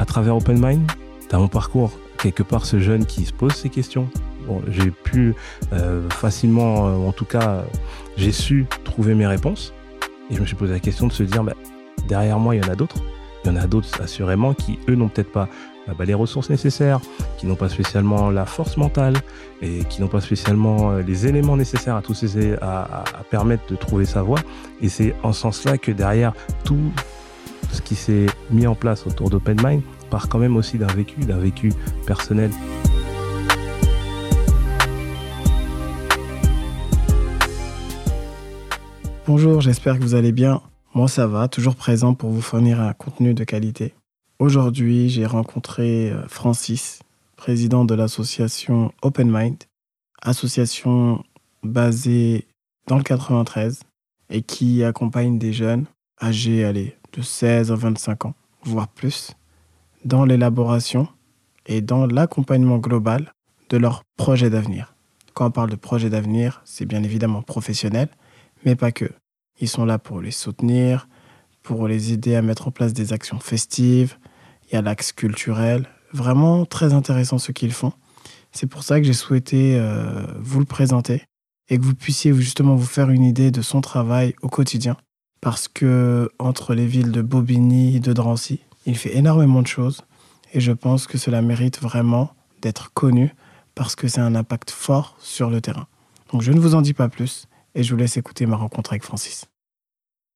à travers Open Mind, dans mon parcours, quelque part, ce jeune qui se pose ces questions. Bon, j'ai pu euh, facilement, euh, en tout cas, j'ai su trouver mes réponses. Et je me suis posé la question de se dire, bah, derrière moi, il y en a d'autres. Il y en a d'autres, assurément, qui, eux, n'ont peut-être pas euh, bah, les ressources nécessaires, qui n'ont pas spécialement la force mentale et qui n'ont pas spécialement les éléments nécessaires à, tous ces, à, à permettre de trouver sa voie. Et c'est en ce sens-là que derrière tout ce qui s'est mis en place autour d'Open Mind part quand même aussi d'un vécu, d'un vécu personnel. Bonjour, j'espère que vous allez bien. Moi ça va, toujours présent pour vous fournir un contenu de qualité. Aujourd'hui, j'ai rencontré euh, Francis, président de l'association Open Mind, association basée dans le 93 et qui accompagne des jeunes âgés allez, de 16 à 25 ans, voire plus, dans l'élaboration et dans l'accompagnement global de leurs projets d'avenir. Quand on parle de projets d'avenir, c'est bien évidemment professionnel, mais pas que. Ils sont là pour les soutenir, pour les aider à mettre en place des actions festives. Il y a l'axe culturel. Vraiment très intéressant ce qu'ils font. C'est pour ça que j'ai souhaité euh, vous le présenter et que vous puissiez justement vous faire une idée de son travail au quotidien. Parce que entre les villes de Bobigny et de Drancy, il fait énormément de choses et je pense que cela mérite vraiment d'être connu parce que c'est un impact fort sur le terrain. Donc je ne vous en dis pas plus et je vous laisse écouter ma rencontre avec Francis.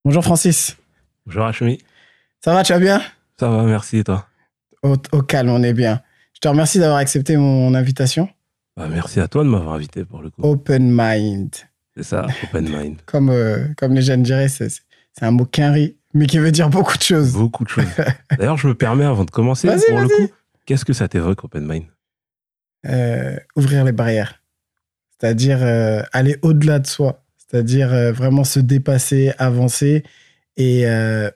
Bonjour Francis. Bonjour Hachmi. Ça va, tu vas bien? Ça va, merci et toi? Au, calme, on est bien. Je te remercie d'avoir accepté mon invitation. Bah, merci à toi de m'avoir invité pour le coup. Open Mind. C'est ça, Open Mind. comme, euh, comme les jeunes diraient, c'est un mot quinri mais qui veut dire beaucoup de choses. Beaucoup de choses. D'ailleurs, je me permets avant de commencer, pour le coup, qu'est-ce que ça t'évoque, Open Mind euh, Ouvrir les barrières. C'est-à-dire euh, aller au-delà de soi. C'est-à-dire euh, vraiment se dépasser, avancer et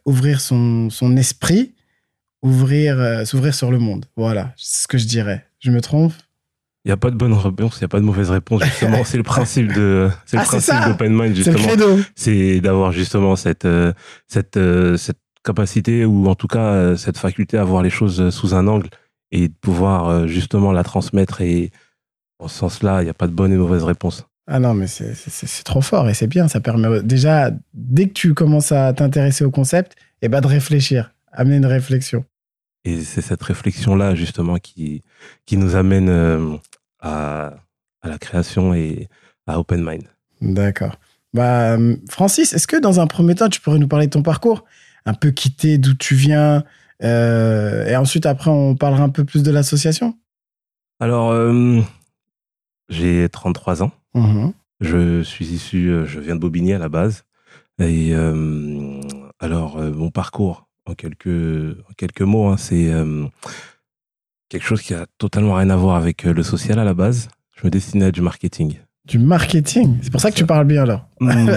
ouvrir son, son esprit, ouvrir, s'ouvrir sur le monde. Voilà, c'est ce que je dirais. Je me trompe? Il n'y a pas de bonne réponse, il n'y a pas de mauvaise réponse. Justement, c'est le principe de, c'est le ah, principe d'open mind justement. C'est d'avoir justement cette, euh, cette, euh, cette capacité ou en tout cas euh, cette faculté à voir les choses sous un angle et de pouvoir justement la transmettre. Et en ce sens-là, il n'y a pas de bonne et mauvaise réponse. Ah non, mais c'est trop fort et c'est bien. Ça permet déjà, dès que tu commences à t'intéresser au concept, et eh ben de réfléchir, amener une réflexion. Et c'est cette réflexion-là, justement, qui, qui nous amène à, la création et à Open Mind. D'accord. Bah, Francis, est-ce que dans un premier temps, tu pourrais nous parler de ton parcours? Un peu quitter d'où tu viens euh, Et ensuite, après, on parlera un peu plus de l'association? Alors, euh, j'ai 33 ans. Mmh je suis issu, euh, je viens de Bobigny à la base. Et alors, mon parcours, en quelques, en quelques mots, hein, c'est quelque chose qui a totalement rien à voir avec euh, le social à la base. Je me destinais à du marketing. Du marketing? C'est pour ça que tu parles bien alors hmm.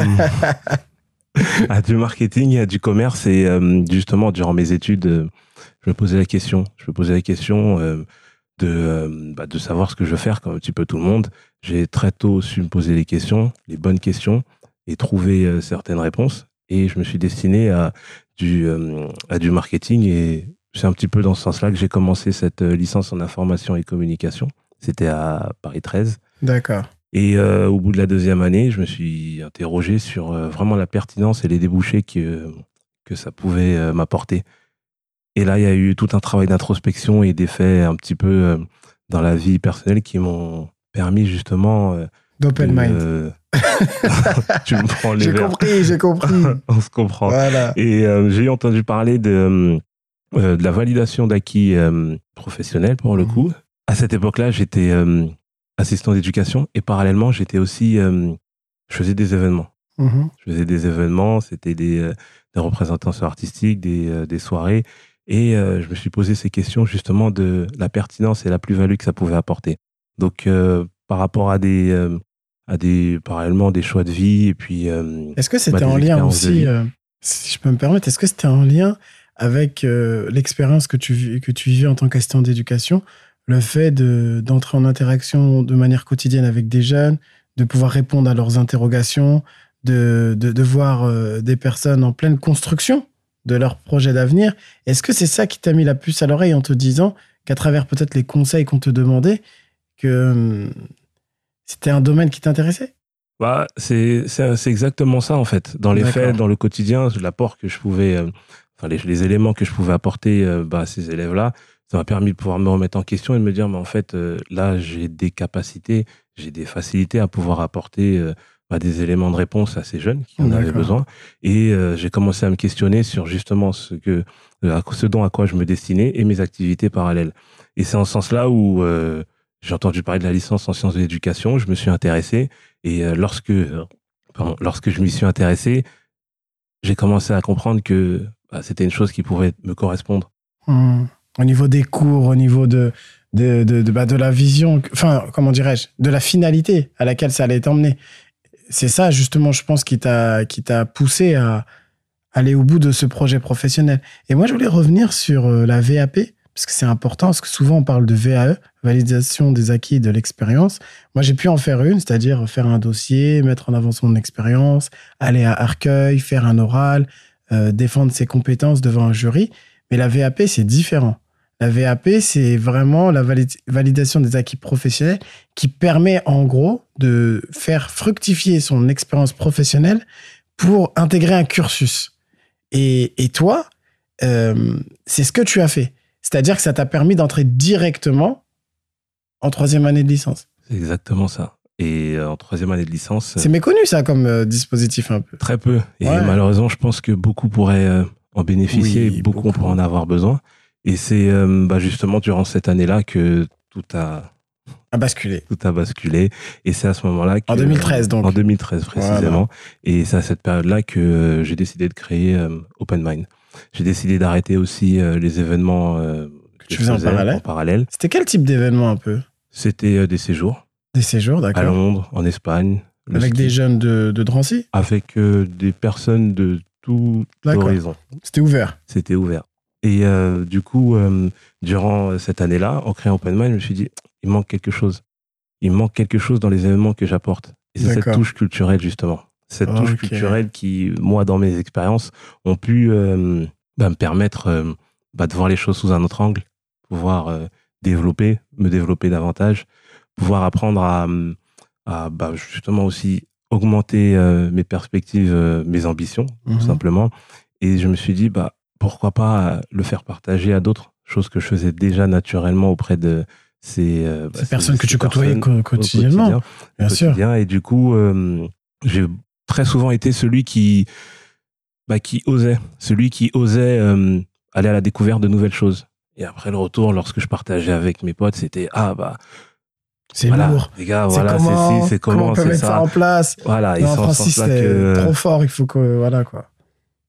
À du marketing et à du commerce. Et euh, justement, durant mes études, euh, je me posais la question. Je me posais la question de, bah, de savoir ce que je veux faire, comme un petit peu tout le monde. J'ai très tôt su me poser les questions, les bonnes questions, et trouver certaines réponses. Et je me suis destiné à du, à du marketing et c'est un petit peu dans ce sens-là que j'ai commencé cette euh, licence en information et communication. C'était à Paris 13. D'accord. Et euh, au bout de la deuxième année, je me suis interrogé sur euh, vraiment la pertinence et les débouchés que, que ça pouvait m'apporter. Et là, il y a eu tout un travail d'introspection et d'effets un petit peu dans la vie personnelle qui m'ont permis justement... D'open mind. tu me prends les J'ai compris, j'ai compris. On se comprend. Voilà. Et j'ai entendu parler de euh, de la validation d'acquis euh, professionnels pour le mmh. coup. À cette époque-là, j'étais euh, assistant d'éducation et parallèlement, j'étais aussi, je faisais des événements. Mmh. Je faisais des événements, c'était des, des représentations artistiques, des, des soirées. Et je me suis posé ces questions justement de la pertinence et la plus-value que ça pouvait apporter. Donc, par rapport à des, à des, parallèlement, des choix de vie et puis. est-ce que c'était bah, en lien aussi, si je peux me permettre, est-ce que c'était en lien avec euh, l'expérience que tu, que tu vivais en tant qu'assistant d'éducation, le fait d'entrer en interaction de manière quotidienne avec des jeunes, de pouvoir répondre à leurs interrogations, de, de, voir euh, des personnes en pleine construction de leur projet d'avenir? Est-ce que c'est ça qui t'a mis la puce à l'oreille en te disant qu'à travers peut-être les conseils qu'on te demandait, que hum, c'était un domaine qui t'intéressait? Bah, c'est exactement ça en fait. Dans les faits, dans le quotidien, l'apport que je pouvais, euh, enfin les, éléments que je pouvais apporter euh, bah, à ces élèves-là, ça m'a permis de pouvoir me remettre en question et de me dire, mais en fait, euh, là, j'ai des capacités, j'ai des facilités à pouvoir apporter bah, des éléments de réponse à ces jeunes qui en avaient besoin. Et j'ai commencé à me questionner sur justement ce que, ce dont à quoi je me destinais et mes activités parallèles. Et c'est en ce sens-là où j'ai entendu parler de la licence en sciences de l'éducation, je me suis intéressé et euh, lorsque, euh, lorsque je m'y suis intéressé, j'ai commencé à comprendre que bah, c'était une chose qui pouvait me correspondre. Mmh. Au niveau des cours, au niveau de, de, de, bah, de, la vision, enfin, comment dirais-je, de la finalité à laquelle ça allait t'emmener. C'est ça, justement, je pense, qui t'a, qui t'a poussé à aller au bout de ce projet professionnel. Et moi, je voulais revenir sur euh, la VAP parce que c'est important, parce que souvent on parle de VAE, validation des acquis de l'expérience. Moi, j'ai pu en faire une, c'est-à-dire faire un dossier, mettre en avant son expérience, aller à Arcueil, faire un oral, euh, défendre ses compétences devant un jury. Mais la VAP, c'est différent. La VAP, c'est vraiment la validation des acquis professionnels qui permet en gros de faire fructifier son expérience professionnelle pour intégrer un cursus. Et, toi, euh, c'est ce que tu as fait. C'est-à-dire que ça t'a permis d'entrer directement en troisième année de licence. C'est exactement ça. Et euh, en troisième année de licence. C'est méconnu ça comme euh, dispositif un peu. Très peu. Et malheureusement, je pense que beaucoup pourraient euh, en bénéficier, et beaucoup, pourraient en avoir besoin. Et c'est bah, justement durant cette année-là que tout a a basculé. Tout a basculé. Et c'est à ce moment-là que. En 2013, donc. En 2013, précisément. Et c'est à cette période-là que j'ai décidé de créer Open Mind. J'ai décidé d'arrêter aussi euh, les événements euh, que, tu faisais en parallèle. C'était quel type d'événement un peu? C'était euh, des séjours. Des séjours, d'accord. À Londres, en Espagne. Avec des jeunes de, de Drancy? Avec des personnes de tout horizon. C'était ouvert C'était ouvert. Et du coup, durant cette année-là, en créant Open Mind, je me suis dit, il manque quelque chose. Il manque quelque chose dans les événements que j'apporte. Et c'est cette touche culturelle, justement cette touche culturelle qui, moi, dans mes expériences, ont pu euh, bah, me permettre euh, bah, de voir les choses sous un autre angle, pouvoir euh, développer, me développer davantage, pouvoir apprendre à, à bah, justement aussi augmenter mes perspectives, mes ambitions, tout mhm. simplement. Et je me suis dit, bah, pourquoi pas le faire partager à d'autres, choses que je faisais déjà naturellement auprès de ces, ces personnes que tu côtoyais quotidiennement, bien sûr. Et du coup, j'ai très souvent été celui qui, bah, qui osait, celui qui osait euh, aller à la découverte de nouvelles choses. Et après le retour, lorsque je partageais avec mes potes, c'était ah bah c'est lourd. Les gars, voilà, c'est comment, on peut mettre ça. en place? Voilà, et c'est que trop fort, il faut que voilà quoi.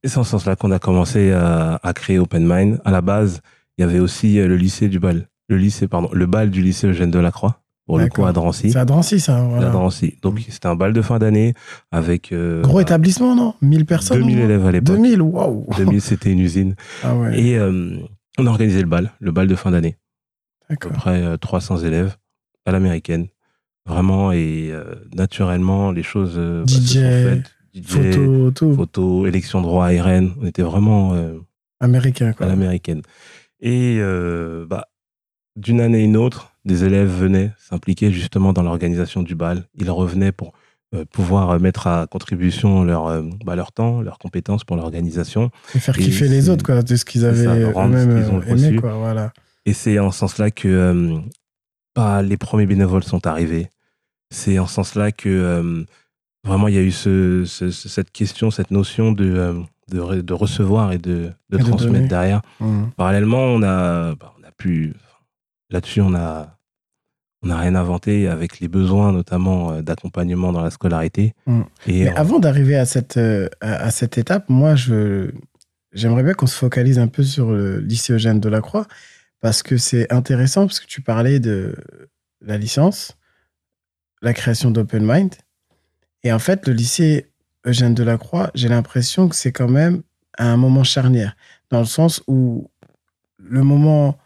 Et c'est en ce sens-là qu'on a commencé à, à, créer Open Mind. À la base, il y avait aussi euh, le lycée du bal, le lycée pardon, le bal du lycée Eugène Delacroix pour le coup à Drancy. C'est à Drancy, ça. Voilà. À Drancy. Donc, mm. c'était un bal de fin d'année avec. Euh, Gros établissement, non? 1000 personnes 2000 élèves à l'époque. 2000, waouh 2000, c'était une usine. Ah ouais. Et euh, on a organisé le bal, le bal de fin d'année. D'accord. À peu près 300 euh, élèves à l'américaine. Vraiment, et naturellement, les choses bah, DJ, se sont faites. DJ, photo, tout. Photo, élection de roi RN. On était vraiment. Américain, quoi. À l'américaine. Et bah, d'une année à une autre, des élèves venaient s'impliquer justement dans l'organisation du bal. Ils revenaient pour euh, pouvoir mettre à contribution leur, euh, bah, leur temps, leurs compétences pour l'organisation. Et faire kiffer les autres, quoi, de ce qu'ils avaient eux-mêmes aimé, quoi, voilà. Et c'est en ce sens-là que euh, bah, les premiers bénévoles sont arrivés. C'est en ce sens-là que vraiment il y a eu ce, cette question, cette notion de, de, de recevoir et de, de transmettre derrière. Mmh. Parallèlement, on a, bah, on a pu Là-dessus, on a, on n'a rien inventé avec les besoins notamment euh, d'accompagnement dans la scolarité. Mm. Et Mais avant d'arriver à cette, euh, à cette étape, moi, je, j'aimerais bien qu'on se focalise un peu sur le lycée Eugène Delacroix parce que c'est intéressant parce que tu parlais de la licence, la création d'Open Mind. Et en fait, le lycée Eugène Delacroix, j'ai l'impression que c'est quand même un moment charnière dans le sens où le moment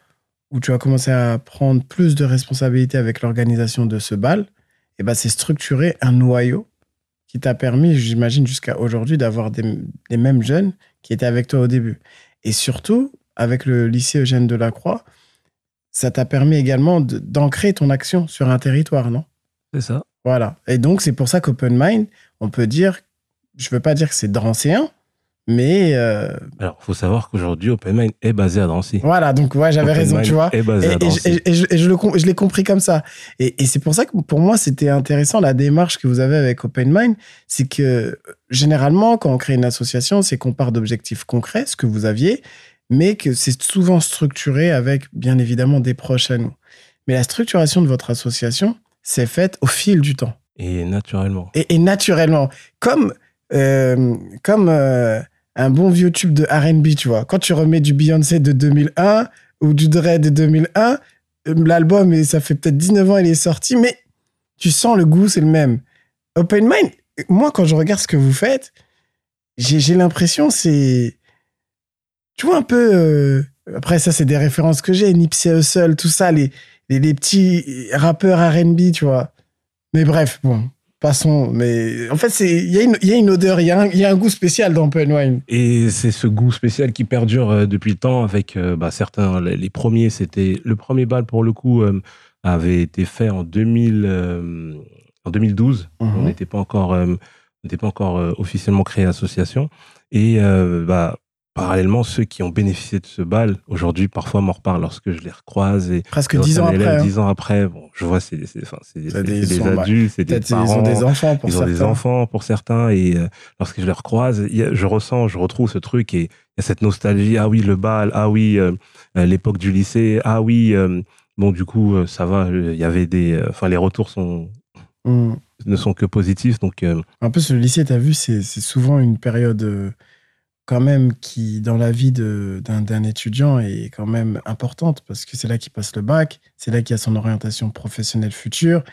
où tu as commencé à prendre plus de responsabilités avec l'organisation de ce bal, et eh ben c'est structurer un noyau qui t'a permis, j'imagine jusqu'à aujourd'hui, d'avoir des, mêmes jeunes qui était avec toi au début. Et surtout, avec le lycée Eugène Delacroix, ça t'a permis également d'ancrer ton action sur un territoire, non? C'est ça. Voilà. Et donc, c'est pour ça qu'Open Mind, on peut dire, je veux pas dire que c'est drancéen, mais. Euh... Alors, faut savoir qu'aujourd'hui, OpenMind est basé à Drancy. Voilà, donc ouais, j'avais raison, tu vois. Est basé et, à Drancy. Et, et, je, et je, le, je l'ai compris comme ça. Et, c'est pour ça que pour moi, c'était intéressant la démarche que vous avez avec OpenMind. C'est que généralement, quand on crée une association, c'est qu'on part d'objectifs concrets, ce que vous aviez, mais que c'est souvent structuré avec, bien évidemment, des proches à nous. Mais la structuration de votre association, c'est faite au fil du temps. Et naturellement. Et, naturellement. Comme. Euh, comme euh, un bon vieux tube de RB, tu vois. Quand tu remets du Beyoncé de 2001 ou du Dre de 2001, euh, l'album, ça fait peut-être 19 ans, il est sorti, mais tu sens le goût, c'est le même. Open Mind, moi, quand je regarde ce que vous faites, j'ai l'impression, c'est. Tu vois, un peu. Euh, après, ça, c'est des références que j'ai. Nipsey Hussle, tout ça, les, les petits rappeurs RB, tu vois. Mais bref, bon, Passons, mais en fait, il y, a une, y a une odeur, il y, y, a un goût spécial dans Open Wine. Et c'est ce goût spécial qui perdure euh, depuis le temps avec euh, bah, certains. Les, premiers, c'était. Le premier bal, pour le coup, euh, avait été fait en, 2000, en 2012. Mhm. On n'était pas encore, n'était pas encore officiellement créé association. Et bah, parallèlement, ceux qui ont bénéficié de ce bal, aujourd'hui, parfois m'en reparlent lorsque je les recroise. Et Presque dix ans après. Hein. Dix ans après, bon, je vois, c'est des, enfin, des, des adultes, c'est des parents. Ils ont des enfants pour ils certains. Ils ont des enfants pour certains. Et euh, lorsque je les recroise, je ressens, je retrouve ce truc et il y a cette nostalgie. Ah oui, le bal. Ah oui, euh, euh, l'époque du lycée. Ah oui, bon, du coup, ça va. Il y avait des, enfin, les retours sont, hmm. ne sont que positifs. Donc, un peu, ce lycée, tu as vu, c'est souvent une période quand même qui, dans la vie d'un étudiant, est quand même importante parce que c'est là qu'il passe le bac, c'est là qu'il a son orientation professionnelle future.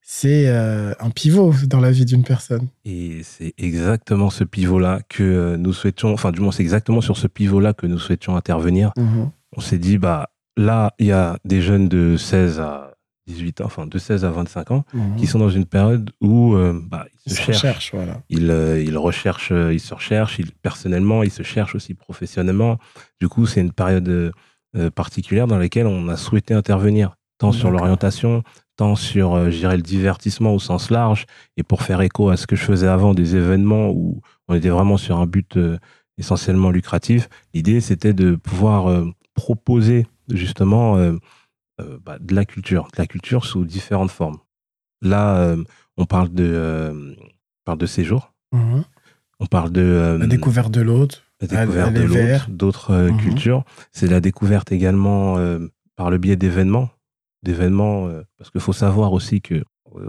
C'est euh, un pivot dans la vie d'une personne. Et c'est exactement ce pivot-là que euh, nous souhaitions, enfin du moins c'est exactement sur ce pivot-là que nous souhaitions intervenir. Mhm. On s'est dit, bah là, il y a des jeunes de 16 à 18 ans, enfin de 16 à 25 ans, mhm. qui sont dans une période où euh, bah, ils, se, cherchent. voilà. ils, euh, ils, recherchent, euh, ils se recherchent, ils, personnellement, ils se cherchent aussi professionnellement. Du coup, c'est une période particulière dans laquelle on a souhaité intervenir, tant sur l'orientation, tant sur, je dirais, le divertissement au sens large, et pour faire écho à ce que je faisais avant, des événements où on était vraiment sur un but essentiellement lucratif. L'idée, c'était de pouvoir proposer justement bah, de la culture, de la culture sous différentes formes. Là, euh, on parle de, euh, parle de séjour, mhm. on parle de la découverte de l'autre, la découverte de l'autre, d'autres mhm. cultures. C'est la découverte également par le biais d'événements, d'événements, parce qu'il faut savoir aussi que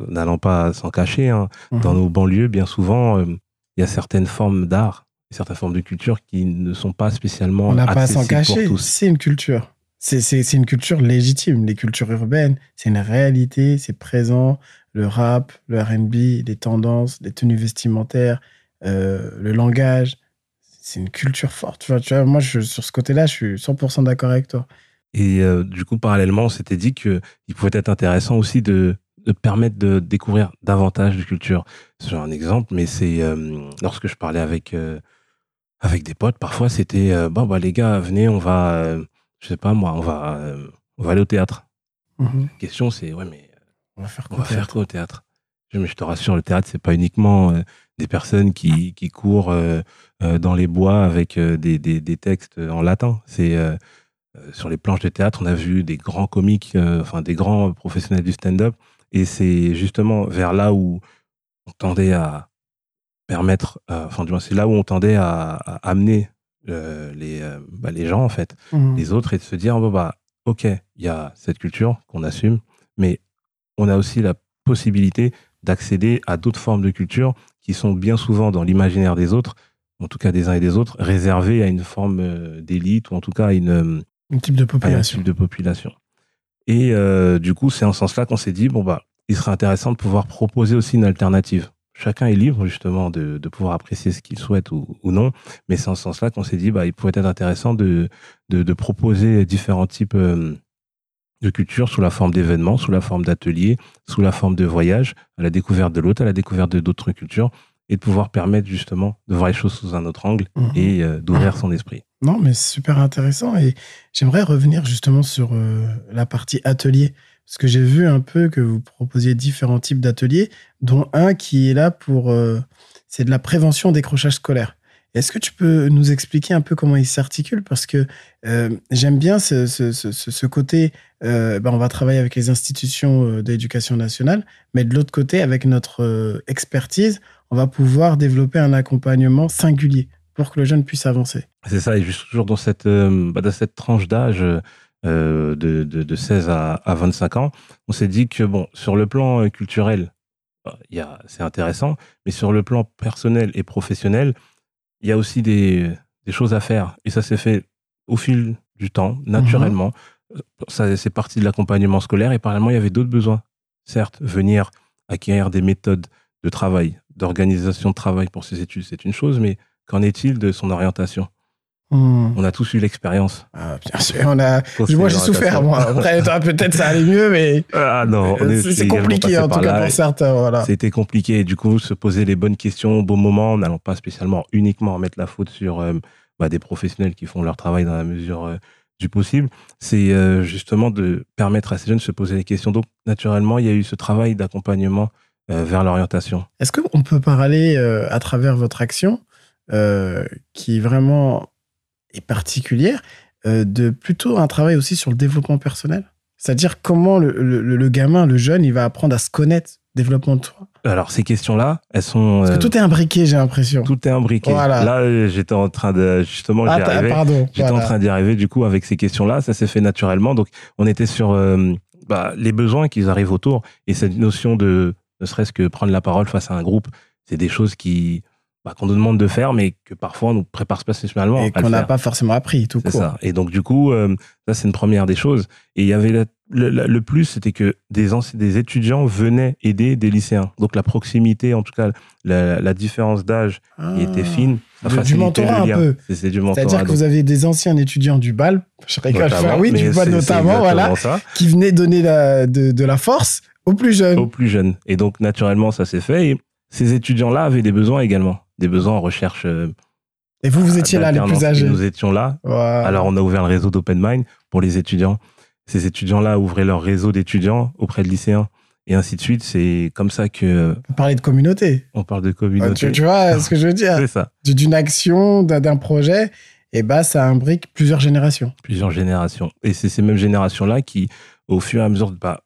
n'allant pas s'en cacher, hein, dans mhm. nos banlieues, bien souvent, il y a certaines formes d'art, certaines formes de culture qui ne sont pas spécialement. On n'a pas à s'en cacher, c'est une culture. C'est une culture légitime. Les cultures urbaines, c'est une réalité, c'est présent. Le rap, le RB, les tendances, les tenues vestimentaires, euh, le langage, c'est une culture forte. Tu vois, tu vois moi, sur ce côté-là, je suis 100% d'accord avec toi. Et euh, du coup, parallèlement, on s'était dit qu'il pouvait être intéressant aussi de, de, permettre de découvrir davantage de culture. C'est un exemple, mais c'est euh, lorsque je parlais avec, avec des potes, parfois c'était bon, bah, les gars, venez, on va je sais pas moi, on va, euh, on va aller au théâtre. Mhm. La question c'est, ouais, mais on va faire quoi, au théâtre? je, je te rassure, le théâtre, c'est pas uniquement euh, des personnes qui, qui courent euh, dans les bois avec des, des, des, textes en latin. C'est sur les planches de théâtre, on a vu des grands comiques, enfin des grands professionnels du stand-up, et c'est justement vers là où on tendait à permettre, enfin du moins c'est là où on tendait à, à amener euh, les, euh, bah, les gens, en fait, mmh. les autres, et de se dire, bon, bah, ok, il y a cette culture qu'on assume, mais on a aussi la possibilité d'accéder à d'autres formes de culture qui sont bien souvent dans l'imaginaire des autres, en tout cas des uns et des autres, réservées à une forme euh, d'élite ou en tout cas à une, un type de population. type de population. Et du coup, c'est en ce sens-là qu'on s'est dit, bon, bah, il serait intéressant de pouvoir proposer aussi une alternative chacun est libre justement de, de pouvoir apprécier ce qu'il souhaite ou, ou, non. Mais c'est en ce sens-là qu'on s'est dit, bah, il pourrait être intéressant de, de, de proposer différents types euh, de cultures sous la forme d'événements, sous la forme d'ateliers, sous la forme de voyages, à la découverte de l'autre, à la découverte de d'autres cultures. et de pouvoir permettre justement de voir les choses sous un autre angle Mhm. et euh, d'ouvrir son esprit. Non, mais c'est super intéressant. Et j'aimerais revenir justement sur euh, la partie atelier. Parce que j'ai vu un peu que vous proposiez différents types d'ateliers, dont un qui est là pour. euh, c'est de la prévention au décrochage scolaire. Est-ce que tu peux nous expliquer un peu comment il s'articule? Parce que euh, j'aime bien ce, côté. euh, ben, on va travailler avec les institutions d'éducation nationale, mais de l'autre côté, avec notre expertise, on va pouvoir développer un accompagnement singulier pour que le jeune puisse avancer. C'est ça, et juste toujours dans cette, bah, dans cette tranche d'âge de, de, de 16 à, à 25 ans, on s'est dit que, bon, sur le plan euh, culturel, bah, c'est intéressant, mais sur le plan personnel et professionnel, il y a aussi des, des choses à faire. Et ça s'est fait au fil du temps, naturellement. Ça, c'est parti de l'accompagnement scolaire, et parallèlement, il y avait d'autres besoins. Certes, venir acquérir des méthodes de travail, d'organisation de travail pour ses études, c'est une chose, mais qu'en est-il de son orientation? Hmm. On a tous eu l'expérience. Ah, bien sûr, on a. Moi, j'ai souffert, moi. Après, toi, peut-être ça allait mieux, mais Ah non, on est- c'est compliqué, en tout cas, pour certains. Voilà. C'était compliqué. Du coup, se poser les bonnes questions au bon moment, en n'allant pas spécialement uniquement mettre la faute sur euh, bah, des professionnels qui font leur travail dans la mesure euh, du possible. C'est euh, justement de permettre à ces jeunes de se poser les questions. Donc, naturellement, il y a eu ce travail d'accompagnement euh, vers l'orientation. Est-ce qu'on peut parler euh, à travers votre action, euh, qui vraiment est particulière, euh, de plutôt un travail aussi sur le développement personnel C'est-à-dire comment le, le- le gamin, le jeune, il va apprendre à se connaître, développement de soi Alors, ces questions-là, elles sont... Parce que euh, tout est imbriqué, j'ai l'impression. tout est imbriqué. Voilà. Là, j'étais en train de... Justement, Ah, arrivais. pardon. J'étais en train d'y arriver du coup avec ces questions-là, ça s'est fait naturellement. Donc on était sur euh, bah, les besoins qu'ils arrivent autour et cette notion de ne serait-ce que prendre la parole face à un groupe, c'est des choses qui bah, qu'on nous demande de faire, mais que parfois on nous prépare spécialement Et qu'on n'a pas forcément appris, tout court. ça. Et donc du coup, euh, ça c'est une première des choses. Et il y avait la- le, la- le plus, c'était que des, des étudiants venaient aider des lycéens. Donc la proximité, en tout cas la, la différence d'âge qui était Ah. fine, ça Du- mentorat un peu. C'est c'est du mentorat. C'est-à-dire que vous aviez des anciens étudiants du BAL, je rigole, enfin, oui, du BAL notamment, voilà, ça. qui venaient donner la- de, de la force aux plus jeunes. aux plus jeunes. Et donc, naturellement, ça s'est fait. Et ces étudiants-là avaient des besoins également. Des besoins en recherche. euh, Et vous, vous étiez là, les plus âgés. Nous étions là. Alors, on a ouvert le réseau d'Open Mind pour les étudiants. Ces étudiants-là ouvraient leur réseau d'étudiants auprès de lycéens. Et ainsi de suite. C'est comme ça que Vous parlez de communauté. on parle de Ah, communauté. Tu, tu vois ce que je veux dire C'est ça. D'une action, d'un projet, et bah, ça imbrique plusieurs générations. Plusieurs générations. Et c'est ces mêmes générations-là qui, au fur et à mesure, bah,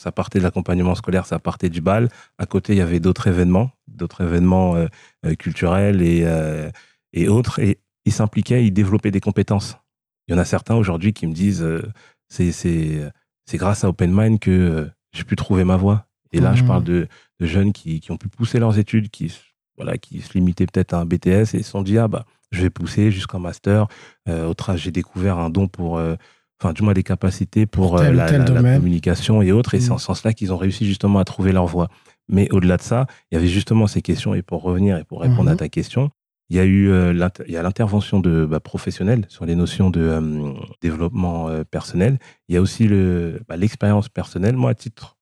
ça partait de l'accompagnement scolaire, ça partait du bal. À côté, il y avait d'autres événements, d'autres événements euh, euh, culturels et, euh, et autres. Et ils s'impliquaient, ils développaient des compétences. Il y en a certains aujourd'hui qui me disent euh, c'est grâce à Open Mind que j'ai pu trouver ma voie. Et là, je parle de, de jeunes qui, qui ont pu pousser leurs études, qui voilà, qui se limitaient peut-être à un BTS et se sont dit ah bah je vais pousser jusqu'en master. Au j'ai découvert un don pour enfin du moins des capacités pour, tel euh, la, tel la- la domaine. communication et autres. Et c'est Mhm. en ce sens-là qu'ils ont réussi justement à trouver leur voie. Mais au-delà de ça, il y avait justement ces questions. Et pour revenir et pour répondre Mhm. à ta question, il y a eu euh, il y a l'intervention de bah, professionnels sur les notions de euh, développement euh, personnel. Il y a aussi le bah, l'expérience personnelle. Moi, à titre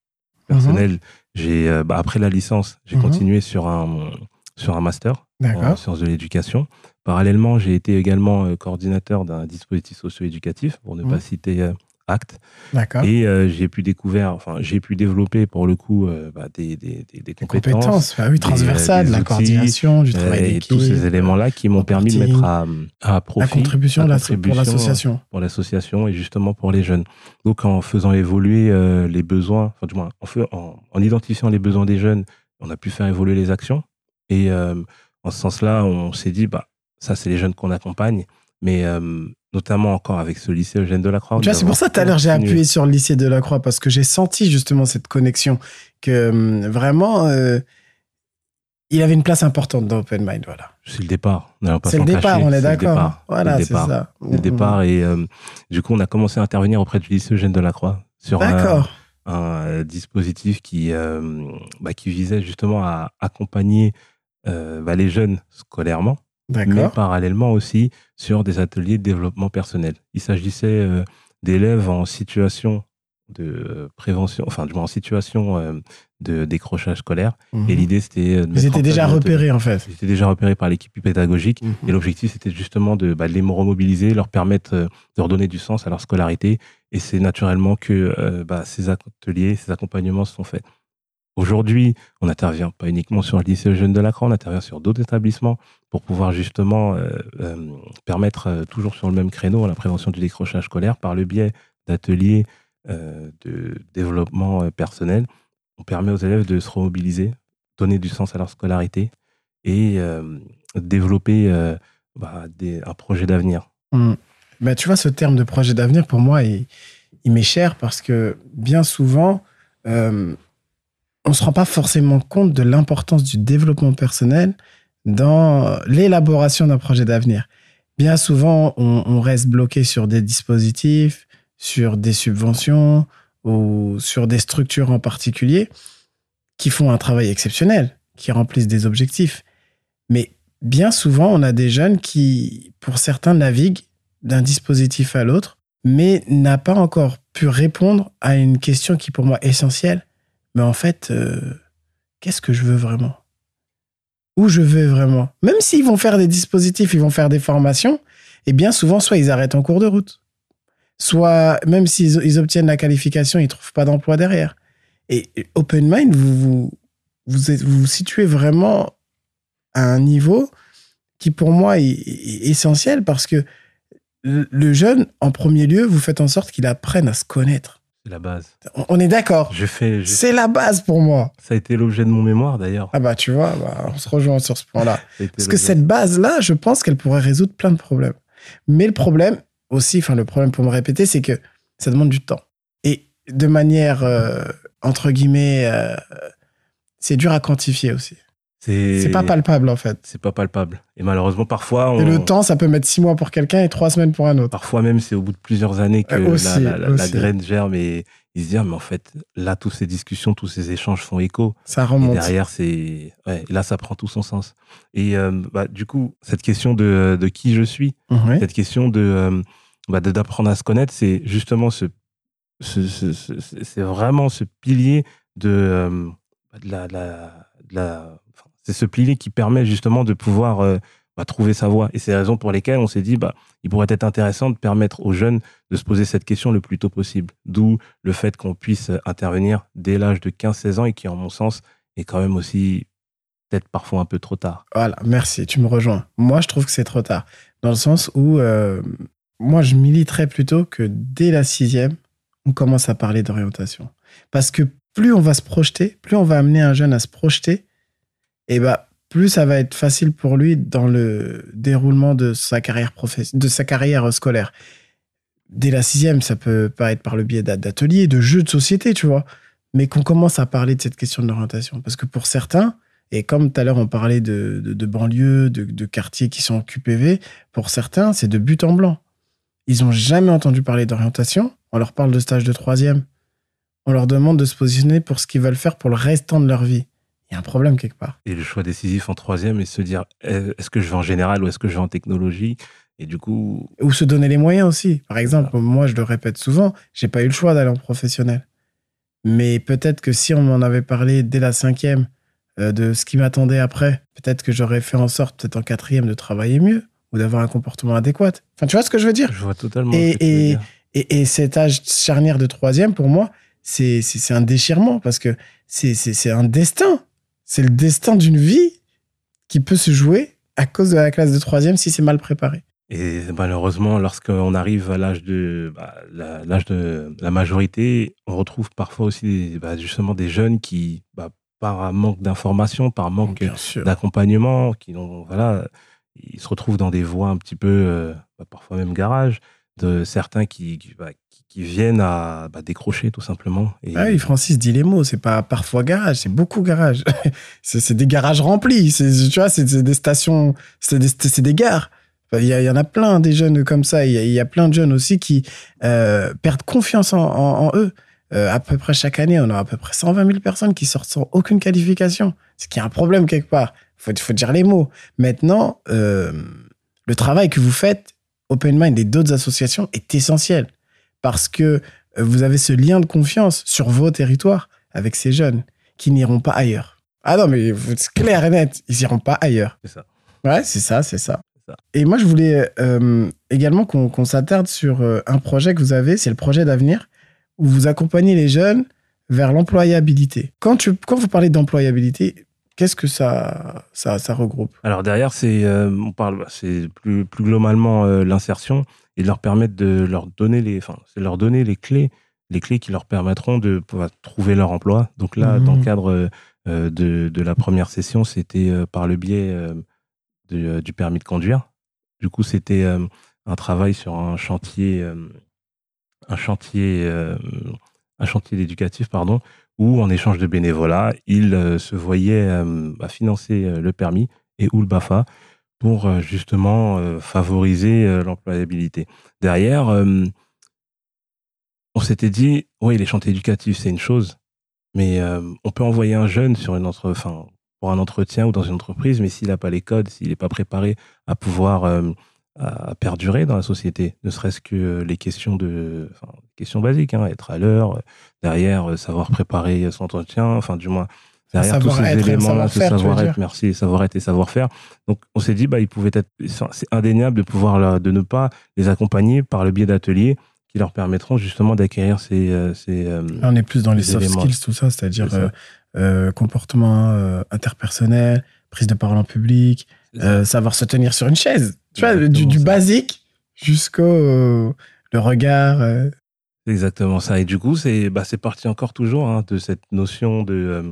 personnel, j'ai euh, bah, après la licence, j'ai Mhm. continué sur un sur un master en sciences de l'éducation. Parallèlement, j'ai été également euh, coordinateur d'un dispositif socio-éducatif, pour ne Mhm. pas citer euh, ACT. D'accord. Et euh, j'ai pu découvrir, enfin, j'ai pu développer pour le coup euh, bah, des, des, des- compétences, compétences, bah oui, transversales, des la outils, coordination, du travail et d'équipe, tous ces éléments-là qui m'ont permis de mettre à, à profit la contribution, la contribution, pour l'association. pour l'association et justement pour les jeunes. Donc en faisant évoluer euh, les besoins, enfin du moins en, en, en identifiant les besoins des jeunes, on a pu faire évoluer les actions. Et en ce sens-là, on s'est dit, bah ça c'est les jeunes qu'on accompagne, mais euh, notamment encore avec ce lycée Eugène Delacroix. Tu vois, c'est pour ça tout à l'heure j'ai appuyé sur le lycée de la Croix parce que j'ai senti justement cette connexion que hum, vraiment euh, il avait une place importante dans Open Mind. Voilà. C'est le départ. C'est le départ, cacher, on est d'accord. Voilà, c'est ça. C'est le départ et euh, du coup on a commencé à intervenir auprès du lycée Eugène Delacroix sur un, euh, dispositif qui, euh, bah, qui visait justement à accompagner euh, bah, les jeunes scolairement, mais parallèlement aussi sur des ateliers de développement personnel. Il s'agissait euh, d'élèves en situation de euh, prévention, enfin du moins en situation euh, de décrochage scolaire. Mhm. Et l'idée, c'était. de Ils étaient déjà repérés, en fait. Ils étaient déjà repérés par l'équipe pédagogique. Mhm. Et l'objectif, c'était justement de, bah, de les remobiliser, leur permettre euh, de redonner du sens à leur scolarité. Et c'est naturellement que euh, bah, ces ateliers, ces accompagnements se sont faits. Aujourd'hui, on n'intervient pas uniquement sur le lycée Jeunes de Lacran, on intervient sur d'autres établissements pour pouvoir justement euh, euh, permettre, euh, toujours sur le même créneau, la prévention du décrochage scolaire par le biais d'ateliers de développement personnel. On permet aux élèves de se remobiliser, donner du sens à leur scolarité et développer bah, des- un projet d'avenir. Mm. Ben, tu vois, ce terme de projet d'avenir, pour moi, il, m'est cher parce que bien souvent, on ne se rend pas forcément compte de l'importance du développement personnel dans l'élaboration d'un projet d'avenir. Bien souvent, on, reste bloqué sur des dispositifs, sur des subventions ou sur des structures en particulier qui font un travail exceptionnel, qui remplissent des objectifs. Mais bien souvent, on a des jeunes qui, pour certains, naviguent d'un dispositif à l'autre, mais n'a pas encore pu répondre à une question qui pour moi est essentielle. Mais en fait, euh, qu'est-ce que je veux vraiment? Où je veux vraiment Même s'ils vont faire des dispositifs, ils vont faire des formations, et bien souvent, soit ils arrêtent en cours de route, soit même s'ils ils obtiennent la qualification, ils trouvent pas d'emploi derrière. Et Open Mind, vous vous, situez vraiment à un niveau qui pour moi est, essentiel parce que le jeune, en premier lieu, vous faites en sorte qu'il apprenne à se connaître. C'est la base. On- est d'accord. Je fais, je- C'est la base pour moi. ça a été l'objet de mon mémoire d'ailleurs. Ah bah tu vois, bah, on se rejoint sur ce point-là. Parce que cette base-là, je pense qu'elle pourrait résoudre plein de problèmes. Mais le problème aussi, enfin le problème pour me répéter, c'est que ça demande du temps. Et de manière, euh, entre guillemets, euh, c'est dur à quantifier aussi. C'est pas palpable en fait. c'est pas palpable. Et malheureusement, parfois, on, Et le temps, ça peut mettre six mois pour quelqu'un et trois semaines pour un autre. parfois même, c'est au bout de plusieurs années que Euh, aussi, la, graine germe et ils se disent, mais en fait, là, toutes ces discussions, tous ces échanges font écho. Ça Et remonte. derrière, c'est, ouais, là, ça prend tout son sens. Et euh, bah, du coup, cette question de, de qui je suis, cette question de, euh, bah, d'apprendre à se connaître, c'est justement ce, ce- ce- ce- ce- c'est vraiment ce pilier de, de la, de la- de la- enfin, c'est ce pilier qui permet justement de pouvoir euh, bah, trouver sa voie. Et c'est les raisons pour lesquelles on s'est dit, bah, il pourrait être intéressant de permettre aux jeunes de se poser cette question le plus tôt possible. D'où le fait qu'on puisse intervenir dès l'âge de 15-16 ans et qui, en mon sens, est quand même aussi peut-être parfois un peu trop tard. Voilà, merci, tu me rejoins. Moi, je trouve que c'est trop tard. Dans le sens où, euh, moi, je militerais plutôt que dès la sixième, on commence à parler d'orientation. Parce que plus on va se projeter, plus on va amener un jeune à se projeter, et bah, plus ça va être facile pour lui dans le déroulement de sa carrière, de sa carrière scolaire. Dès la sixième, ça peut pas être par le biais d'a- d'ateliers, de jeux de société, tu vois, mais qu'on commence à parler de cette question de l'orientation. Parce que pour certains, et comme tout à l'heure, on parlait de, de, de banlieues, de, de quartiers qui sont en QPV, pour certains, c'est de but en blanc. Ils n'ont jamais entendu parler d'orientation. On leur parle de stage de troisième. On leur demande de se positionner pour ce qu'ils veulent faire pour le restant de leur vie. Il y a un problème quelque part. Et le choix décisif en troisième et se dire, est-ce que je vais en général ou est-ce que je vais en technologie? Et du coup, Ou se donner les moyens aussi. Par exemple, moi, je le répète souvent, j'ai pas eu le choix d'aller en professionnel. Mais peut-être que si on m'en avait parlé dès la cinquième euh, de ce qui m'attendait après, peut-être que j'aurais fait en sorte, peut-être en quatrième, de travailler mieux ou d'avoir un comportement adéquat. Enfin, tu vois ce que je veux dire? Je vois totalement Et- ce que tu veux et- dire. Et, et cet âge charnière de troisième, pour moi, c'est un déchirement parce que c'est un destin. C'est le destin d'une vie qui peut se jouer à cause de la classe de troisième si c'est mal préparé. Et malheureusement, lorsqu'on arrive à l'âge de bah, l'âge de la majorité, on retrouve parfois aussi des- bah, justement des jeunes qui, bah, par un manque d'information, par manque d'accompagnement, qui voilà, ils se retrouvent dans des voies un petit peu, euh, parfois même garage, de certains qui, qui, bah, qui- qui viennent à bah, décrocher tout simplement. Ah oui, Francis dit les mots, c'est pas parfois garage, c'est beaucoup garage. c'est des garages remplis, c'est- tu vois, c'est des stations, c'est des, des gares. Il y, il y en a plein des jeunes comme ça, il y a, plein de jeunes aussi qui euh, perdent confiance en, eux. Euh, à peu près chaque année, on a à peu près 120 000 personnes qui sortent sans aucune qualification. C'est qu'il y a un problème quelque part. Faut, faut dire les mots. Maintenant, euh, le travail que vous faites, Open Mind et d'autres associations, est essentiel. Parce que euh, vous avez ce lien de confiance sur vos territoires avec ces jeunes qui n'iront pas ailleurs. Ah non, mais c'est clair et net, ils iront pas ailleurs. C'est ça. Ouais, c'est ça, c'est ça. Et moi, je voulais euh, également qu'on s'attarde sur euh, un projet que vous avez, c'est le projet d'avenir, où vous accompagnez les jeunes vers l'employabilité. Quand, tu, quand vous parlez d'employabilité, qu'est-ce que ça, ça, ça regroupe? Alors derrière, c'est euh, on parle, c'est plus plus globalement euh, l'insertion et de leur permettre de leur donner les, enfin, c'est leur donner les clés, les clés qui leur permettront de pouvoir trouver leur emploi. Donc là, dans le cadre euh, de, de la première session, c'était par le biais de- du permis de conduire. Du coup, c'était un travail sur un chantier, un chantier, un chantier éducatif, pardon, où en échange de bénévolat, ils euh, se voyaient euh, bah, financer euh, le permis et ou le BAFA pour euh, justement favoriser l'employabilité. Derrière, on s'était dit, oui, les chantiers éducatifs, c'est une chose, mais on peut envoyer un jeune sur une entre, enfin, pour un entretien ou dans une entreprise, mais s'il n'a pas les codes, s'il n'est pas préparé à pouvoir à perdurer dans la société, ne serait-ce que les questions de, questions basiques, hein, être à l'heure, derrière euh, savoir préparer son entretien, enfin du moins derrière tous ces éléments, ce savoir-être, merci, savoir-être et savoir-faire. Donc on s'est dit bah il pouvait être, c'est indéniable de pouvoir de ne pas les accompagner par le biais d'ateliers qui leur permettront justement d'acquérir ces, euh, ces euh, Là, on est plus dans les soft éléments. skills, tout ça, c'est-à-dire euh, euh, comportement euh, interpersonnel, prise de parole en public, savoir se tenir sur une chaise. Tu vois, du, du basique jusqu'au le regard. C'est exactement ça. Et du coup, c'est bah, parti encore toujours hein, de cette notion de euh,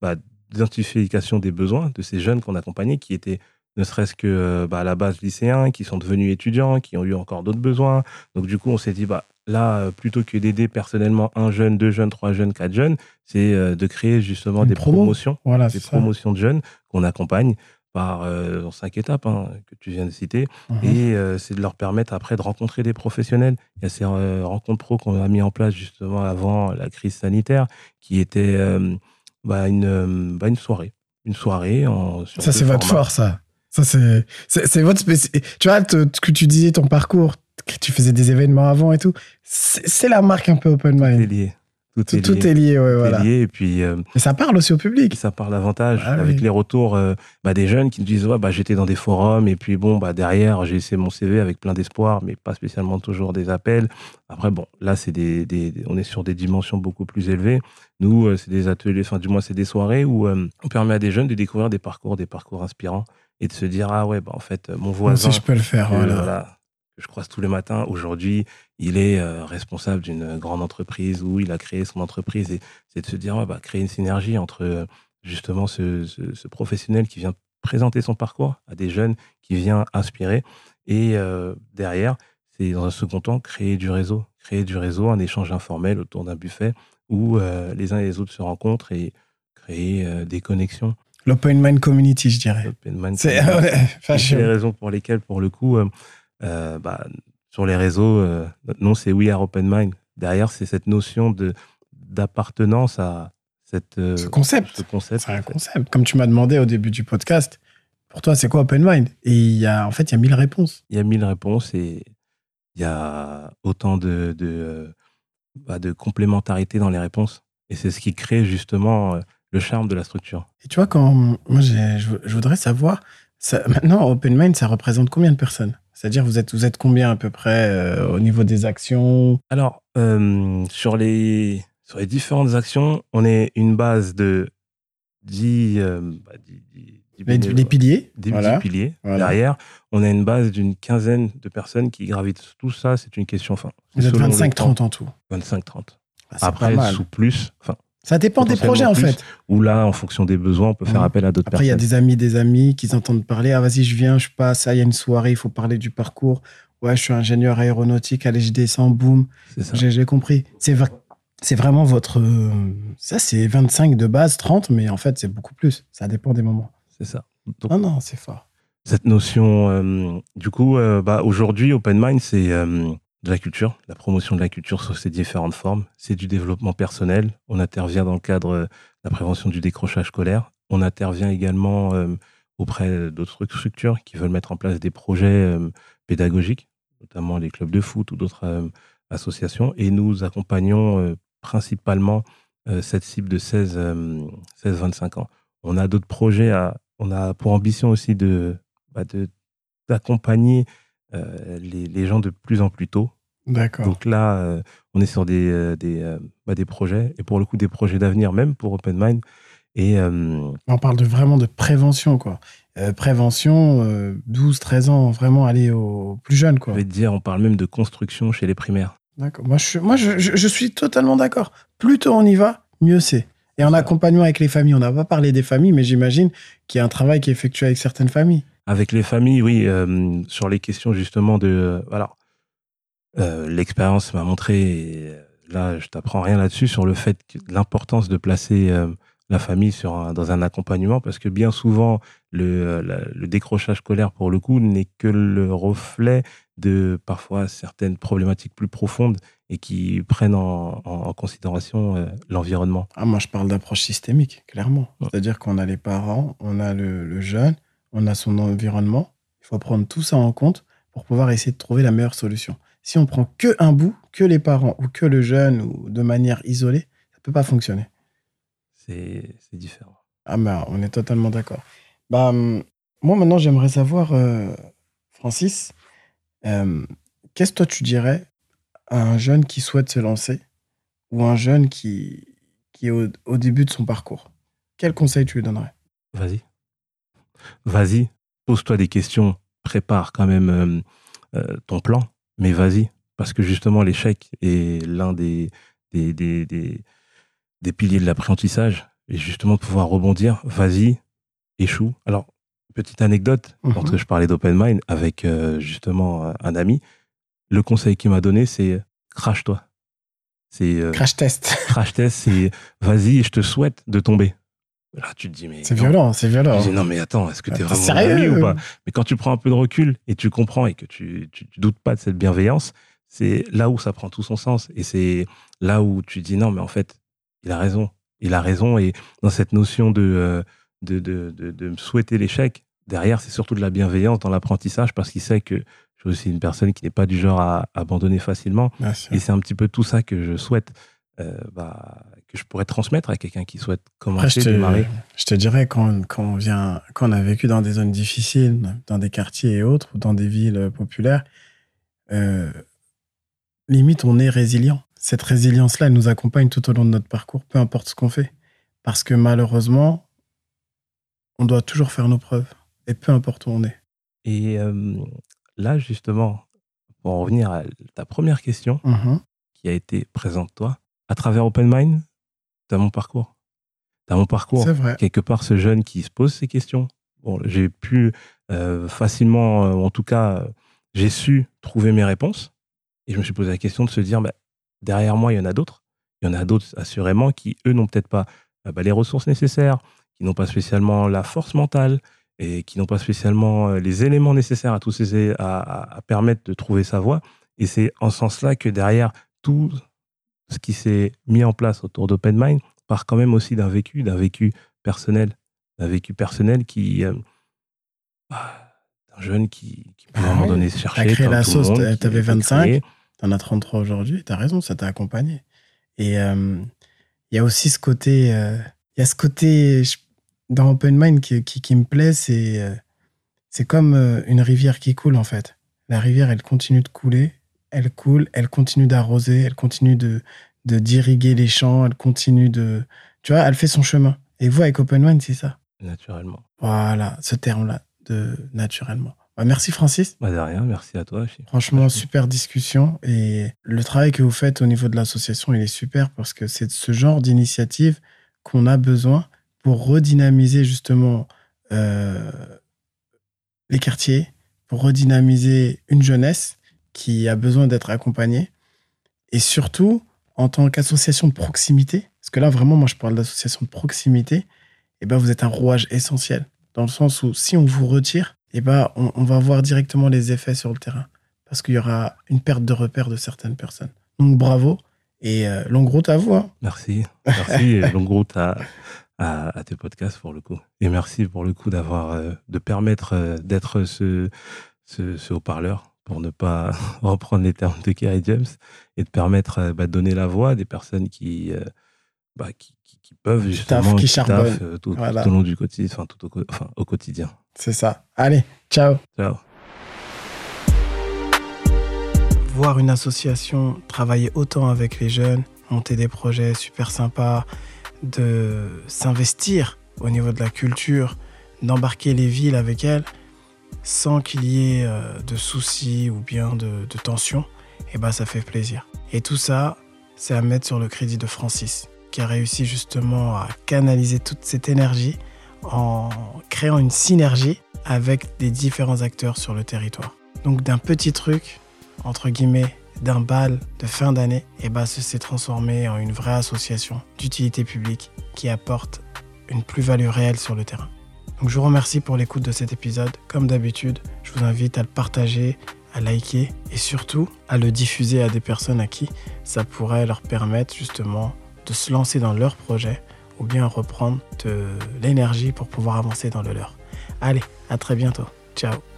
bah, d'identification des besoins de ces jeunes qu'on accompagnait, qui étaient ne serait-ce que euh, bah, à la base lycéens, qui sont devenus étudiants, qui ont eu encore d'autres besoins. Donc du coup, on s'est dit, bah, là, euh, plutôt que d'aider personnellement un jeune, deux jeunes, trois jeunes, quatre jeunes, c'est euh, de créer justement Une des promo. promotions, Voilà, des promotions de jeunes qu'on accompagne par euh, cinq étapes hein, que tu viens de citer. Mhm. Et euh, c'est de leur permettre après de rencontrer des professionnels. Il y a ces euh, rencontres pro qu'on a mis en place justement avant la crise sanitaire, qui était bah, une, bah, une soirée. Une soirée en sur Ça, c'est votre force, ça. Ça, c'est, c'est, votre spéci... Tu vois, te- ce que tu disais, ton parcours, que tu faisais des événements avant et tout, c'est, la marque un peu Open Mind. lié. Tout, Tout, est tout lié. est lié, ouais, Tout voilà. est lié. Et puis, euh, Et ça parle aussi au public. ça part davantage Ah avec oui. les retours euh, bah, des jeunes qui nous disent ouais, bah, j'étais dans des forums et puis bon bah derrière j'ai essayé mon CV avec plein d'espoir mais pas spécialement toujours des appels après bon là c'est des, on est sur des dimensions beaucoup plus élevées nous euh, c'est des ateliers enfin du moins c'est des soirées où euh, on permet à des jeunes de découvrir des parcours des parcours inspirants et de se dire ah ouais bah en fait mon voisin aussi, je peux le faire. voilà, que je croise tous les matins. Aujourd'hui, il est euh, responsable d'une grande entreprise où il a créé son entreprise. Et c'est de se dire, ouais, bah, créer une synergie entre euh, justement ce, ce- ce professionnel qui vient présenter son parcours à des jeunes, qui vient inspirer. Et euh, derrière, c'est dans un second temps créer du réseau. Créer du réseau, un échange informel autour d'un buffet où euh, les uns et les autres se rencontrent et créer euh, des connexions. L'Open Mind Community, je dirais. Open Mind Community. C'est les raisons pour lesquelles, pour le coup, euh, bah, sur les réseaux, euh, notre nom c'est We Are Open Mind. Derrière, c'est cette notion de d'appartenance à cette, euh, Ce concept. ce concept. C'est un concept. Comme tu m'as demandé au début du podcast, pour toi, c'est quoi Open Mind? Et il y a, en fait, il y a mille réponses. Il y a mille réponses et il y a autant de, de, euh, bah, de complémentarité dans les réponses. Et c'est ce qui crée justement le charme de la structure. Et tu vois, quand moi, je, je voudrais savoir, ça, maintenant, Open Mind, ça représente combien de personnes? C'est-à-dire, vous êtes, vous êtes combien à peu près euh, au niveau des actions? Alors, euh, sur, les, sur les différentes actions, on est une base de 10, euh, bah, 10 10 les, les piliers des voilà. petits piliers. Voilà. Derrière, on a une base d'une quinzaine de personnes qui gravitent. Tout ça, c'est une question. Enfin, Vous êtes selon le 25-30 temps. en tout. 25-30. Ah, Après, sous plus, enfin, Ça dépend des projets, en plus. fait. ou là, en fonction des besoins, on peut faire appel à d'autres Après, il y a personnes. des amis, des amis qui entendent parler. Ah, vas-y, je viens, je passe. Ah, il y a une soirée, il faut parler du parcours. Ouais, je suis ingénieur aéronautique. Allez, je descends, boum. J'ai compris. C'est vrai. C'est vraiment votre. Ça, c'est 25 de base, 30, mais en fait, c'est beaucoup plus. Ça dépend des moments. C'est ça. Donc, Non, non, c'est fort. cette notion, euh, du coup, euh, bah, aujourd'hui, Open Mind, c'est euh, de la culture, la promotion de la culture sous ses différentes formes. C'est du développement personnel. On intervient dans le cadre euh, de la prévention du décrochage scolaire. On intervient également euh, auprès d'autres structures qui veulent mettre en place des projets euh, pédagogiques, notamment les clubs de foot ou d'autres associations. Et nous accompagnons principalement cette cible de 16-25 ans. On a d'autres projets, on a pour ambition aussi de, bah, d'accompagner les, gens de plus en plus tôt. D'accord. Donc là, on est sur des, des, bah, des projets, et pour le coup des projets d'avenir même pour Open Mind. Et, On parle de, vraiment de prévention, quoi. prévention, 12, 13 ans, vraiment aller aux plus jeunes, quoi. Je vais te dire, on parle même de construction chez les primaires. D'accord. Moi, je, moi je, je, suis totalement d'accord. Plus tôt on y va, mieux c'est. Et en accompagnement avec les familles, on n'a pas parlé des familles, mais j'imagine qu'il y a un travail qui est effectué avec certaines familles. Avec les familles, oui, euh, sur les questions justement de. Euh. Euh, l'expérience m'a montré, là, je t'apprends rien là-dessus, sur le fait l'importance de placer la famille sur dans un accompagnement, parce que bien souvent, le, le décrochage scolaire, pour le coup, n'est que le reflet de parfois certaines problématiques plus profondes et qui prennent en, considération l'environnement. Ah, moi, je parle d'approche systémique, clairement. C'est-à-dire qu'on a les parents, on a le jeune, on a son environnement. Il faut prendre tout ça en compte pour pouvoir essayer de trouver la meilleure solution. Si on prend que un bout, que les parents ou que le jeune ou de manière isolée, ça peut pas fonctionner. C'est différent. Ah ben, on est totalement d'accord. Bah, hum, moi maintenant, j'aimerais savoir, euh, Francis, euh, qu'est-ce que toi tu dirais à un jeune qui souhaite se lancer ou un jeune qui, qui est au, au début de son parcours? Quel conseil tu lui donnerais? Vas-y vas-y, pose-toi des questions, prépare quand même euh, euh, ton plan, mais vas-y, parce que justement l'échec est l'un des des, des, piliers de l'apprentissage, et justement pouvoir rebondir, vas-y, échoue. Alors, petite anecdote, quand mhm. je parlais d'open mind avec euh, justement un ami, le conseil qu'il m'a donné, c'est crash-toi. C'est crash test. Crash test, c'est vas-y, je te souhaite de tomber. Là, tu te dis, mais. C'est violent, c'est violent. Je dis, non, mais attends, est-ce que tu es vraiment sérieux ou pas? Mais quand tu prends un peu de recul et tu comprends et que tu, tu, doutes pas de cette bienveillance, c'est là où ça prend tout son sens. Et c'est là où tu dis, non, mais en fait, il a raison. Il a raison. Et dans cette notion de, euh, de, de, de, de souhaiter l'échec, derrière, c'est surtout de la bienveillance dans l'apprentissage parce qu'il sait que je suis aussi une personne qui n'est pas du genre à abandonner facilement. Et c'est un petit peu tout ça que je souhaite. Euh, bah, que je pourrais transmettre à quelqu'un qui souhaite commencer, je te, démarrer Je te dirais, quand, quand, on vient, quand on a vécu dans des zones difficiles, dans des quartiers et autres, ou dans des villes populaires, euh, limite, on est résilient. Cette résilience-là, elle nous accompagne tout au long de notre parcours, peu importe ce qu'on fait. Parce que malheureusement, on doit toujours faire nos preuves, et peu importe où on est. Et euh, là, justement, pour en revenir à ta première question, mm-hmm. qui a été présente toi, à travers Open Mind, T'as mon parcours. T'as mon parcours. C'est vrai. Quelque part, ce jeune qui se pose ces questions. Bon, j'ai pu euh, facilement, euh, en tout cas, euh, j'ai su trouver mes réponses. Et je me suis posé la question de se dire, bah, derrière moi, il y en a d'autres. Il y en a d'autres, assurément, qui, eux, n'ont peut-être pas bah, les ressources nécessaires, qui n'ont pas spécialement la force mentale et qui n'ont pas spécialement les éléments nécessaires à, tous ces, à, à permettre de trouver sa voie. Et c'est en ce sens-là que derrière tout ce qui s'est mis en place autour d'Open Mind part quand même aussi d'un vécu, d'un vécu personnel, d'un vécu personnel qui, euh, bah, un jeune qui, qui à un moment donné se cherchait. Tu créé la sauce, tu avais 25, tu en as 33 aujourd'hui, tu as raison, ça t'a accompagné. Et euh, il y a aussi ce côté, euh, il y a ce côté dans Open Mind qui, qui, qui me plaît, c'est c'est comme une rivière qui coule en fait. La rivière, elle continue de couler elle coule, elle continue d'arroser, elle continue de, d'irriguer les champs, elle continue de. Tu vois, elle fait son chemin. Et vous, avec Open Wine, c'est ça? Naturellement. Voilà, ce terme-là, de naturellement. Bah, merci Francis. Bah de rien, merci à toi. Franchement, super discussion. Et le travail que vous faites au niveau de l'association, il est super parce que c'est ce genre d'initiative qu'on a besoin pour redynamiser justement euh, les quartiers, pour redynamiser une jeunesse qui a besoin d'être accompagné. Et surtout, en tant qu'association de proximité, parce que là, vraiment, moi, je parle d'association de proximité, eh ben, vous êtes un rouage essentiel. Dans le sens où, si on vous retire, et eh ben, on, va voir directement les effets sur le terrain. Parce qu'il y aura une perte de repère de certaines personnes. Donc, bravo. Et euh, longue route à vous. Hein. Merci. Merci. et longue route à, à, tes podcasts, pour le coup. Et merci pour le coup d'avoir, euh, de permettre euh, d'être ce, ce, ce haut-parleur pour ne pas reprendre les termes de Kerry James, et de permettre euh, bah, de donner la voix à des personnes qui, euh, bah, qui, qui- qui peuvent justement qui charbonnent. euh, tout, tout Voilà. au long du quotidien, enfin, tout au, co- enfin, au quotidien. C'est ça. Allez, ciao. Ciao. voir une association travailler autant avec les jeunes, monter des projets super sympas, de s'investir au niveau de la culture, d'embarquer les villes avec elles, sans qu'il y ait euh, de soucis ou bien de, tensions, et ben ça fait plaisir. Et tout ça, c'est à mettre sur le crédit de Francis, qui a réussi justement à canaliser toute cette énergie en créant une synergie avec des différents acteurs sur le territoire. Donc d'un petit truc, entre guillemets, d'un bal de fin d'année, et bah, ça s'est transformé en une vraie association d'utilité publique qui apporte une plus-value réelle sur le terrain. Donc je vous remercie pour l'écoute de cet épisode. Comme d'habitude, je vous invite à le partager, à liker et surtout à le diffuser à des personnes à qui ça pourrait leur permettre justement de se lancer dans leur projet ou bien reprendre de l'énergie pour pouvoir avancer dans le leur. Allez, à très bientôt. Ciao